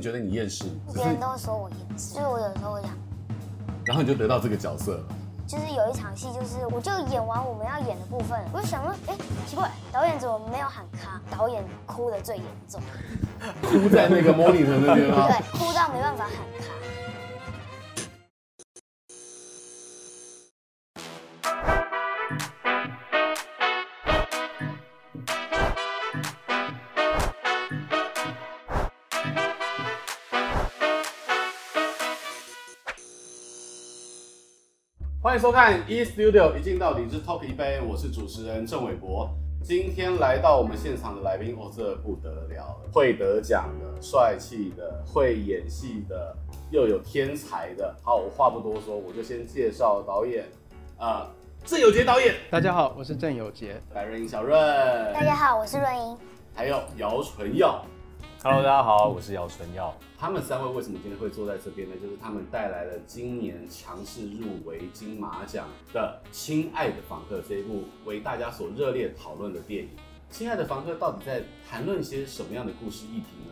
你觉得你厌世？别人都说我厌世，就是我有时候会想，然后你就得到这个角色了。就是有一场戏，就是我就演完我们要演的部分，我就想说，哎，奇怪，导演怎么没有喊卡？导演哭的最严重，哭在那个 monitor 那边吗？对，哭到没办法喊卡。欢迎收看 E Studio 一镜到底之 Talk 一杯，我是主持人郑伟博。今天来到我们现场的来宾，哦，这不得了，会得奖的、帅气的、会演戏的，又有天才的。好，我话不多说，我就先介绍导演，呃，郑有杰导演。大家好，我是郑有杰。白润英小润。大家好，我是润英。还有姚淳耀。Hello，大家好，我是姚春耀。他们三位为什么今天会坐在这边呢？就是他们带来了今年强势入围金马奖的《亲爱的房客》这一部为大家所热烈讨论的电影。《亲爱的房客》到底在谈论些什么样的故事议题呢？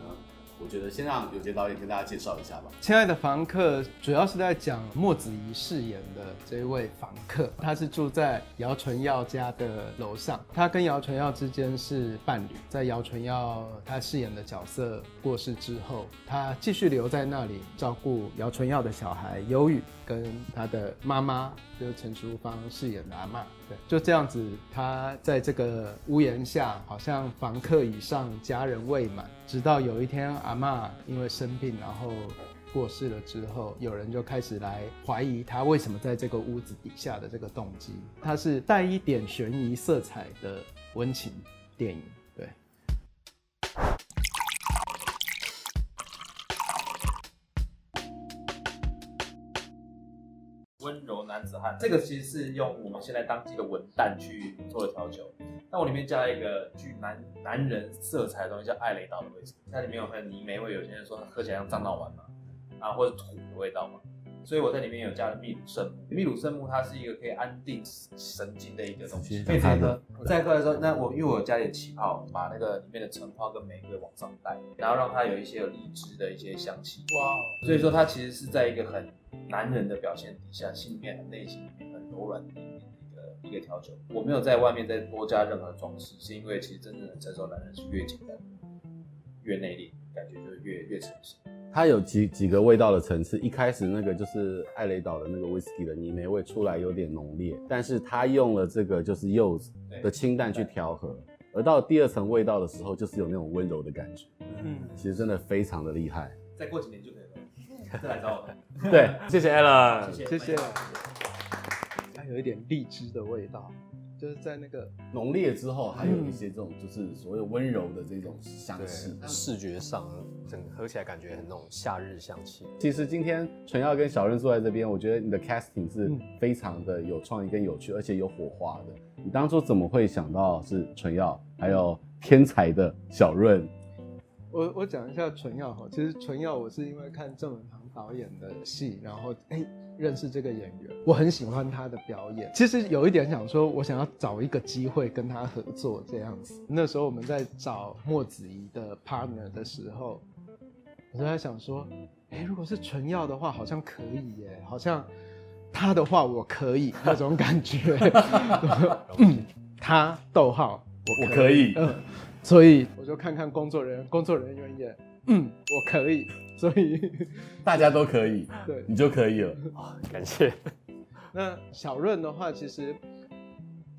我觉得先让有杰导演跟大家介绍一下吧。亲爱的房客主要是在讲莫子仪饰演的这一位房客，他是住在姚淳耀家的楼上。他跟姚淳耀之间是伴侣，在姚淳耀他饰演的角色过世之后，他继续留在那里照顾姚淳耀的小孩忧郁，跟他的妈妈就是陈淑芳饰演的阿嬷。对，就这样子，他在这个屋檐下，好像房客以上，家人未满。直到有一天，阿嬷因为生病，然后过世了之后，有人就开始来怀疑他为什么在这个屋子底下的这个动机。它是带一点悬疑色彩的温情电影，子汉，这个其实是用我们现在当季的文旦去做的调酒。那我里面加了一个具男男人色彩的东西，叫艾雷岛的威士忌，它里面有很泥煤味，有些人说它喝起来像樟脑丸嘛，啊或者土的味道嘛，所以我在里面有加了秘鲁圣木。秘鲁圣木它是一个可以安定神经的一个东西，可以再喝。再喝的时候，那我因为我有加点气泡，把那个里面的橙花跟玫瑰往上带，然后让它有一些有荔枝的一些香气。哇，所以说它其实是在一个很男人的表现底下，心里面很内心里面很柔软的。一个一个调酒，我没有在外面再多加任何装饰，是因为其实真正的成熟男人是越简单越内敛，感觉就是越越成熟。它有几几个味道的层次，一开始那个就是艾雷岛的那个 whisky 的泥煤味出来有点浓烈，但是他用了这个就是柚子的清淡去调和，而到第二层味道的时候，就是有那种温柔的感觉。嗯，其实真的非常的厉害。再过几年就可以了，再来找我。对，谢谢 Alan，谢谢。谢谢有一点荔枝的味道，就是在那个浓烈之后，还有一些这种就是所谓温柔的这种香气。视觉上，整个喝起来感觉很那种夏日香气。其实今天纯耀跟小润坐在这边，我觉得你的 casting 是非常的有创意跟有趣，而且有火花的。你当初怎么会想到是纯耀，还有天才的小润？我我讲一下纯耀哈，其实纯耀我是因为看郑文堂导演的戏，然后哎。认识这个演员，我很喜欢他的表演。其实有一点想说，我想要找一个机会跟他合作这样子。那时候我们在找莫子仪的 partner 的时候，我就在想说，哎，如果是纯耀的话，好像可以耶，好像他的话我可以那种感觉。嗯，他逗号我我可以，嗯，所以我就看看工作人员，工作人员也。嗯，我可以，所以 大家都可以，对，你就可以了。感谢。那小润的话，其实，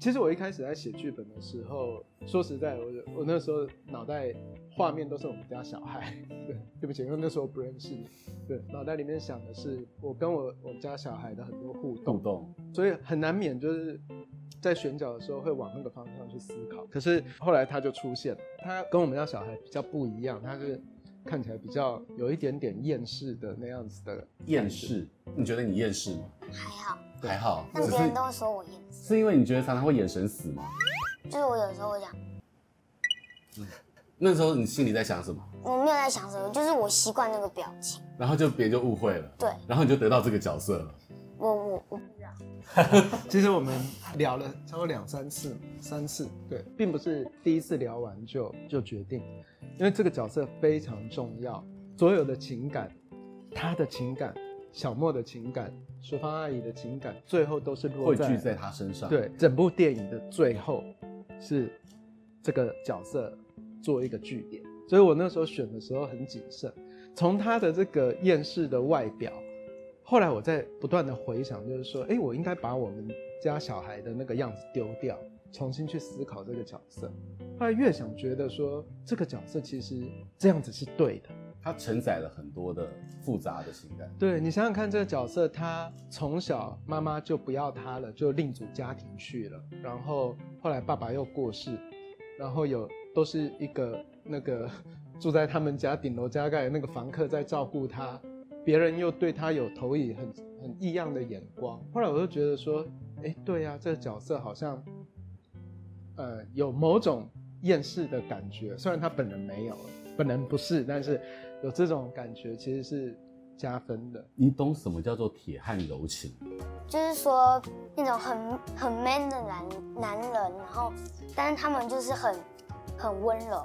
其实我一开始在写剧本的时候，说实在，我我那时候脑袋画面都是我们家小孩，对，对不起，因为那时候不认识你，对，脑袋里面想的是我跟我我们家小孩的很多互动，互动，所以很难免就是在选角的时候会往那个方向去思考。可是后来他就出现了，他跟我们家小孩比较不一样，他是。看起来比较有一点点厌世的那样子的厌世，你觉得你厌世吗？还好，还好。但别人都会说我厌世，是因为你觉得常常会眼神死吗？就是我有时候会讲，嗯，那时候你心里在想什么？我没有在想什么，就是我习惯那个表情，然后就别人就误会了，对，然后你就得到这个角色了。我我我不知道。其实我们聊了超过两三次，三次，对，并不是第一次聊完就就决定，因为这个角色非常重要。所有的情感，他的情感，小莫的情感，淑芳阿姨的情感，最后都是落在汇聚在他身上。对，整部电影的最后是这个角色做一个据点，所以我那时候选的时候很谨慎。从他的这个厌世的外表，后来我在不断的回想，就是说，哎，我应该把我们家小孩的那个样子丢掉，重新去思考这个角色。后来越想，觉得说这个角色其实这样子是对的。它承载了很多的复杂的情感。对，你想想看，这个角色他从小妈妈就不要他了，就另组家庭去了，然后后来爸爸又过世，然后有都是一个那个 住在他们家顶楼加盖的那个房客在照顾他，别人又对他有投以很很异样的眼光。后来我就觉得说，哎，对呀，这个角色好像，呃，有某种厌世的感觉，虽然他本人没有，本人不是，但是。有这种感觉其实是加分的。你懂什么叫做铁汉柔情？就是说那种很很 man 的男男人，然后但是他们就是很很温柔。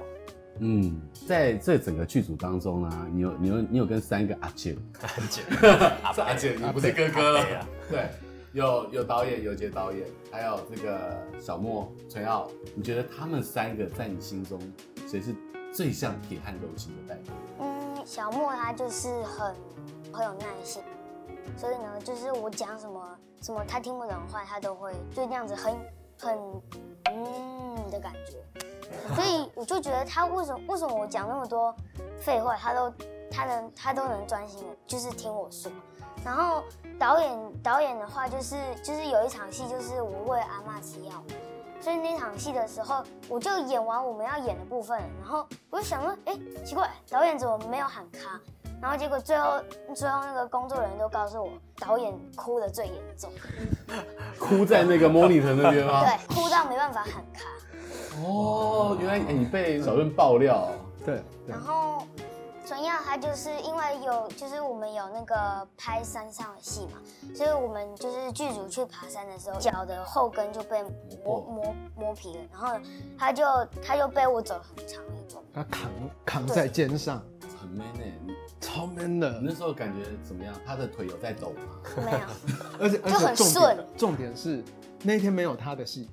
嗯，在这整个剧组当中呢，你有你有你有跟三个阿姐，阿姐，是阿姐，你不是哥哥。了。对，有有导演，有杰导演，还有这个小莫、陈耀，你觉得他们三个在你心中谁是最像铁汉柔情的代表？嗯。小莫他就是很很有耐心，所以呢，就是我讲什么什么他听不懂的话，他都会就那样子很很嗯的感觉，所以我就觉得他为什么为什么我讲那么多废话，他都他能他都能专心的，就是听我说。然后导演导演的话就是就是有一场戏就是我喂阿嬷吃药。所以那场戏的时候，我就演完我们要演的部分，然后我就想说，哎，奇怪，导演怎么没有喊卡？然后结果最后最后那个工作人员都告诉我，导演哭的最严重，哭在那个 monitor 那边吗？对，哭到没办法喊卡。哦，原来你被小润爆料。对，然后。纯耀他就是因为有，就是我们有那个拍山上的戏嘛，所以我们就是剧组去爬山的时候，脚的后跟就被磨磨磨皮了，然后他就他就背我走了很长一段，他扛扛在肩上，很 man 哎、欸，超 man 的。你那时候感觉怎么样？他的腿有在抖吗？没有，而且就很顺。重点是那天没有他的戏，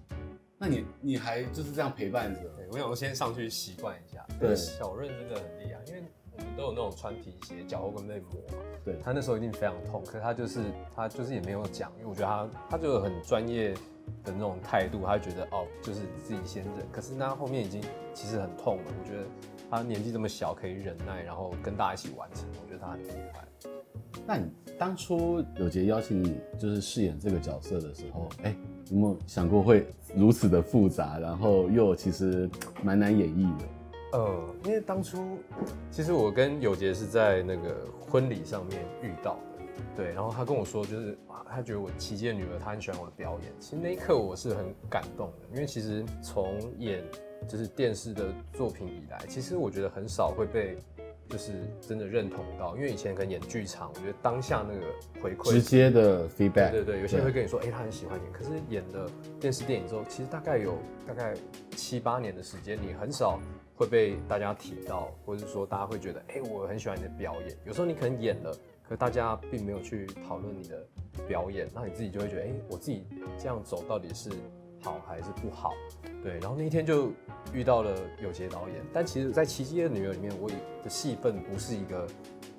那你你还就是这样陪伴着？对，我想先上去习惯一下。对，小润真的很厉害，因为。我们都有那种穿皮鞋，脚后跟被磨嘛。对，他那时候一定非常痛，可是他就是他就是也没有讲，因为我觉得他他就有很专业的那种态度，他就觉得哦，就是自己先忍。可是他后面已经其实很痛了，我觉得他年纪这么小可以忍耐，然后跟大家一起完成，我觉得他很厉害。那你当初有杰邀请你就是饰演这个角色的时候，哎、有没有想过会如此的复杂，然后又其实蛮难演绎的？呃，因为当初其实我跟有杰是在那个婚礼上面遇到的，对，然后他跟我说，就是啊，他觉得我奇迹女儿，他很喜欢我的表演。其实那一刻我是很感动的，因为其实从演就是电视的作品以来，其实我觉得很少会被就是真的认同到，因为以前可能演剧场，我觉得当下那个回馈直接的 feedback，对对对，有些人会跟你说，哎、欸，他很喜欢你，可是演了电视电影之后，其实大概有大概七八年的时间，你很少。会被大家提到，或者是说大家会觉得，哎、欸，我很喜欢你的表演。有时候你可能演了，可大家并没有去讨论你的表演，那你自己就会觉得，哎、欸，我自己这样走到底是好还是不好？对。然后那一天就遇到了有杰导演，但其实，在《奇迹的女儿》里面，我的戏份不是一个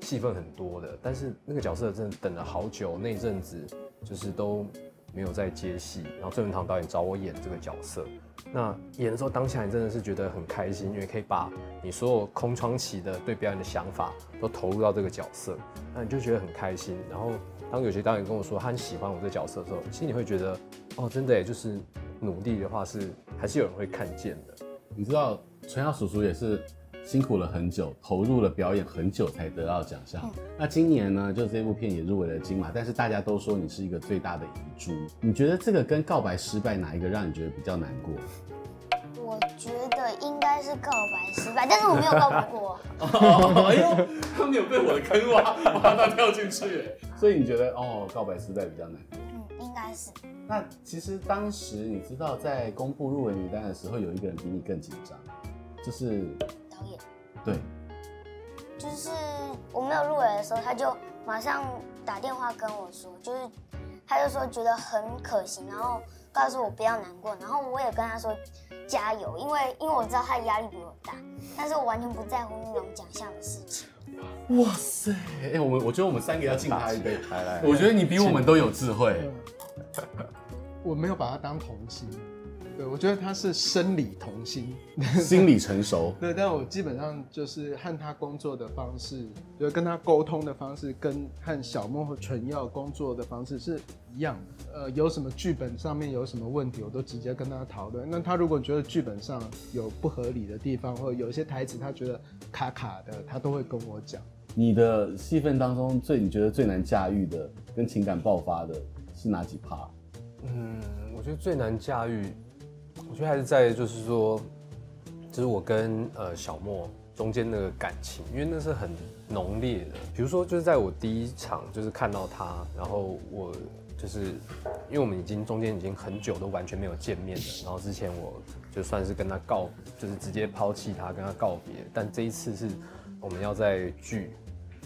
戏份很多的，但是那个角色真的等了好久，那阵子就是都没有在接戏。然后郑文堂导演找我演这个角色。那演的时候，当下你真的是觉得很开心，因为可以把你所有空窗期的对表演的想法都投入到这个角色，那你就觉得很开心。然后当有些导演跟我说他很喜欢我这个角色的时候，其实你会觉得，哦，真的，就是努力的话是还是有人会看见的。你知道，陈耀叔叔也是。辛苦了很久，投入了表演很久才得到奖项。嗯。那今年呢，就这部片也入围了金马，但是大家都说你是一个最大的遗珠。你觉得这个跟告白失败哪一个让你觉得比较难过？我觉得应该是告白失败，但是我没有告白过。哎呦，他没有被我的坑挖，挖到跳进去。所以你觉得哦，告白失败比较难过？嗯，应该是。那其实当时你知道在公布入围名单的时候，有一个人比你更紧张，就是。导演，对，就是我没有入围的时候，他就马上打电话跟我说，就是他就说觉得很可惜，然后告诉我不要难过，然后我也跟他说加油，因为因为我知道他的压力比我大，但是我完全不在乎那种奖项的事情。哇塞！哎、欸，我们我觉得我们三个要敬他一杯，来来，我觉得你比我们都有智慧。我没有把他当童星。对，我觉得他是生理童星，心理成熟。对，但我基本上就是和他工作的方式，就是跟他沟通的方式，跟和小莫和纯耀工作的方式是一样的。呃，有什么剧本上面有什么问题，我都直接跟他讨论。那他如果觉得剧本上有不合理的地方，或者有一些台词他觉得卡卡的，他都会跟我讲。你的戏份当中最你觉得最难驾驭的，跟情感爆发的是哪几趴？嗯，我觉得最难驾驭。我觉得还是在就是说，就是我跟呃小莫中间那个感情，因为那是很浓烈的。比如说，就是在我第一场就是看到他，然后我就是因为我们已经中间已经很久都完全没有见面了，然后之前我就算是跟他告，就是直接抛弃他，跟他告别。但这一次是我们要在聚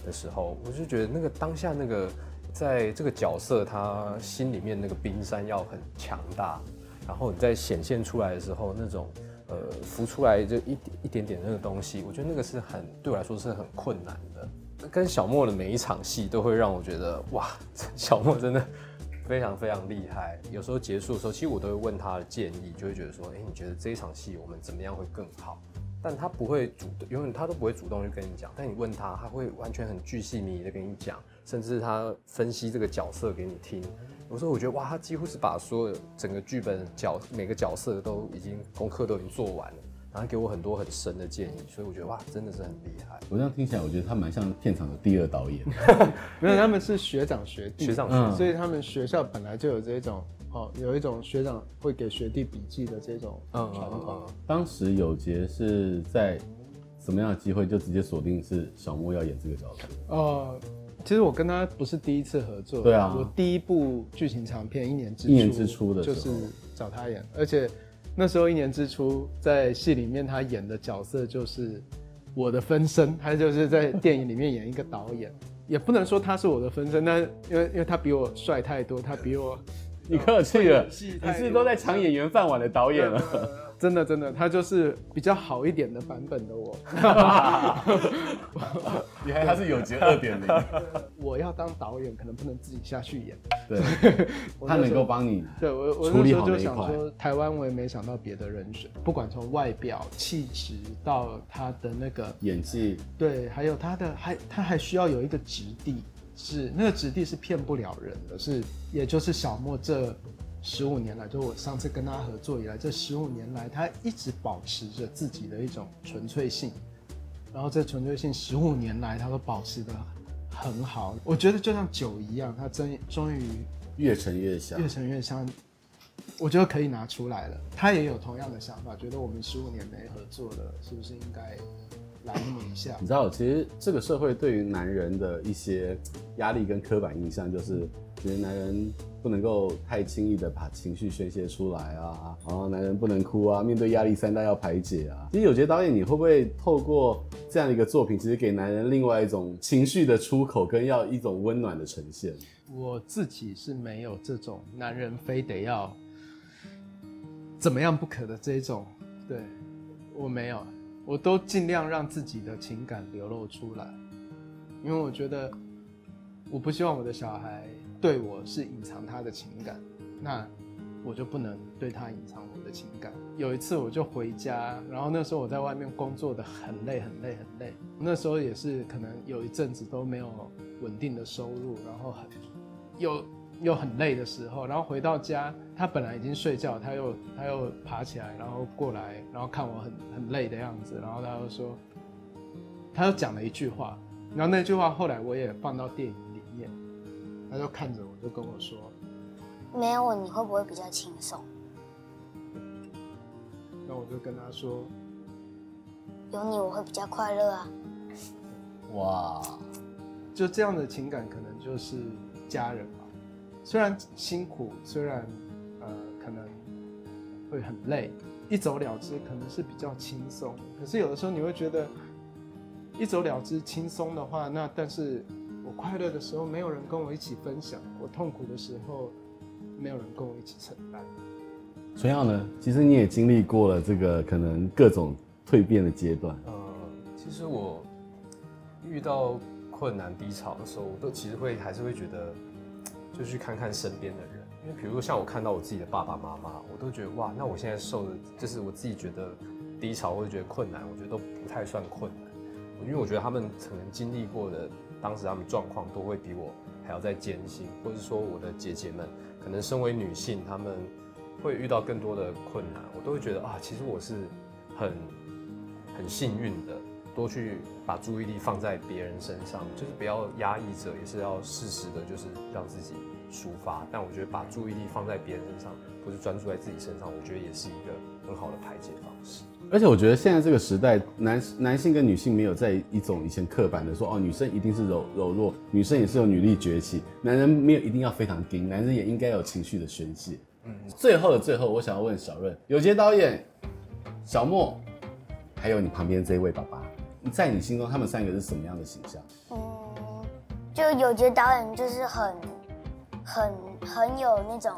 的时候，我就觉得那个当下那个在这个角色他心里面那个冰山要很强大。然后你在显现出来的时候，那种呃浮出来就一一点点那个东西，我觉得那个是很对我来说是很困难的。跟小莫的每一场戏都会让我觉得哇，小莫真的非常非常厉害。有时候结束的时候，其实我都会问他的建议，就会觉得说，哎，你觉得这一场戏我们怎么样会更好？但他不会主动，永远他都不会主动去跟你讲。但你问他，他会完全很巨细靡遗的跟你讲，甚至他分析这个角色给你听。有时候我觉得哇，他几乎是把所有整个剧本角每个角色都已经功课都已经做完了，然后给我很多很深的建议，所以我觉得哇，真的是很厉害。我这样听起来，我觉得他蛮像片场的第二导演。没有，他们是学长学弟，学长学弟，嗯，所以他们学校本来就有这种哦，有一种学长会给学弟笔记的这种传统。嗯嗯嗯。当时有杰是在什么样的机会就直接锁定是小莫要演这个角色？哦。其实我跟他不是第一次合作，对啊，我第一部剧情长片《一年之初》，一年之初的就是找他演，而且那时候《一年之初》在戏里面他演的角色就是我的分身，他就是在电影里面演一个导演，也不能说他是我的分身，但因为因为他比我帅太多，他比我你客气了，你是都在抢演员饭碗的导演了。真的真的，他就是比较好一点的版本的我。你还他是有杰二点零。我要当导演，可能不能自己下去演。对，他能够帮你。对我，我那时候就想说，台湾我也没想到别的人选，不管从外表、气质到他的那个演技，对，还有他的还他还需要有一个质地，是那个质地是骗不了人的，是也就是小莫这。十五年来，就我上次跟他合作以来，这十五年来，他一直保持着自己的一种纯粹性，然后这纯粹性十五年来，他都保持的很好。我觉得就像酒一样，他真终于越陈越香，越陈越香。我觉得可以拿出来了。他也有同样的想法，觉得我们十五年没合作了，是不是应该来那么一下？你知道，其实这个社会对于男人的一些压力跟刻板印象，就是觉得男人。不能够太轻易的把情绪宣泄出来啊，然后男人不能哭啊，面对压力三大要排解啊。其实有些导演，你会不会透过这样一个作品，其实给男人另外一种情绪的出口，跟要一种温暖的呈现？我自己是没有这种男人非得要怎么样不可的这种，对，我没有，我都尽量让自己的情感流露出来，因为我觉得我不希望我的小孩。对我是隐藏他的情感，那我就不能对他隐藏我的情感。有一次我就回家，然后那时候我在外面工作的很累很累很累，那时候也是可能有一阵子都没有稳定的收入，然后很有又很累的时候，然后回到家，他本来已经睡觉，他又他又爬起来，然后过来，然后看我很很累的样子，然后他又说，他又讲了一句话，然后那句话后来我也放到电影里面。他就看着我，就跟我说：“没有我，你会不会比较轻松？”那我就跟他说：“有你，我会比较快乐啊！”哇，就这样的情感，可能就是家人吧。虽然辛苦，虽然呃可能会很累，一走了之可能是比较轻松。可是有的时候你会觉得，一走了之、轻松的话，那但是我快乐的时候没有人跟我一起分享，我痛苦的时候没有人跟我一起承担。纯耀呢？其实你也经历过了这个可能各种蜕变的阶段。呃，其实我遇到困难低潮的时候，我都其实会还是会觉得，就去看看身边的人。因为比如说像我看到我自己的爸爸妈妈，我都觉得哇，那我现在受的，就是我自己觉得低潮或者觉得困难，我觉得都不太算困难。因为我觉得他们可能经历过的，当时他们状况都会比我还要再艰辛，或者说我的姐姐们，可能身为女性，她们会遇到更多的困难，我都会觉得啊，其实我是很很幸运的，多去把注意力放在别人身上，就是不要压抑着，也是要适时的，就是让自己抒发。但我觉得把注意力放在别人身上，不是专注在自己身上，我觉得也是一个很好的排解方式。而且我觉得现在这个时代，男男性跟女性没有在一种以前刻板的说哦，女生一定是柔柔弱，女生也是有女力崛起，男人没有一定要非常硬，男人也应该有情绪的宣泄。嗯，最后的最后，我想要问小润，有杰导演、小莫，还有你旁边这一位爸爸，在你心中他们三个是什么样的形象？嗯，就有杰导演就是很很很有那种，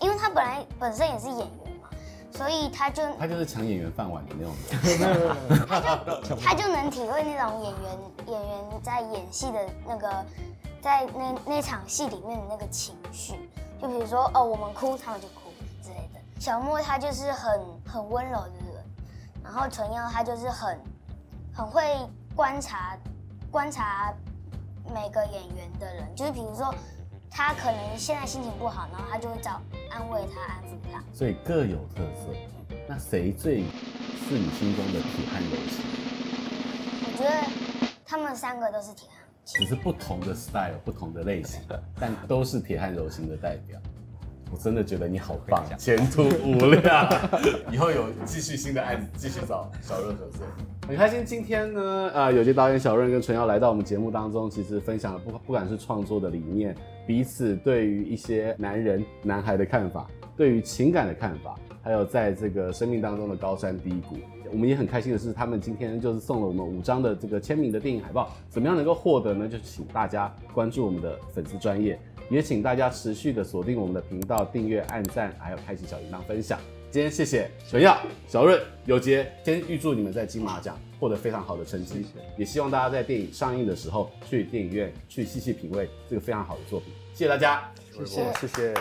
因为他本来本身也是演员嘛。所以他就他就是抢演员饭碗的那种人，他就能体会那种演员演员在演戏的那个，在那那场戏里面的那个情绪。就比如说哦，我们哭，他们就哭之类的。小莫他就是很很温柔的人，然后纯耀他就是很很会观察观察每个演员的人，就是比如说他可能现在心情不好，然后他就会找安慰他，安抚他。所以各有特色。那谁最是你心中的铁汉柔情？我觉得他们三个都是铁汉只是不同的 style，不同的类型，但都是铁汉柔情的代表。我真的觉得你好棒，前途无量。以后有继续新的案子，继续找小润合作。很开心今天呢，呃，有些导演小润跟纯耀来到我们节目当中，其实分享了不不管是创作的理念，彼此对于一些男人、男孩的看法。对于情感的看法，还有在这个生命当中的高山低谷，我们也很开心的是，他们今天就是送了我们五张的这个签名的电影海报。怎么样能够获得呢？就请大家关注我们的粉丝专页，也请大家持续的锁定我们的频道，订阅、按赞，还有开启小铃铛分享。今天谢谢陈耀、小润、有杰，先预祝你们在金马奖获得非常好的成绩，也希望大家在电影上映的时候去电影院去细细品味这个非常好的作品。谢谢大家，谢谢，谢谢。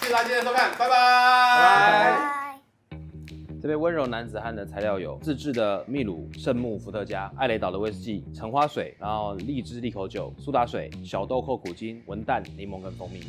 谢谢大家今天的收看，拜拜。拜拜。这杯温柔男子汉的材料有自制的秘鲁圣木伏特加、艾雷岛的威士忌、橙花水，然后荔枝利口酒、苏打水、小豆蔻苦精、文旦、柠檬跟蜂蜜。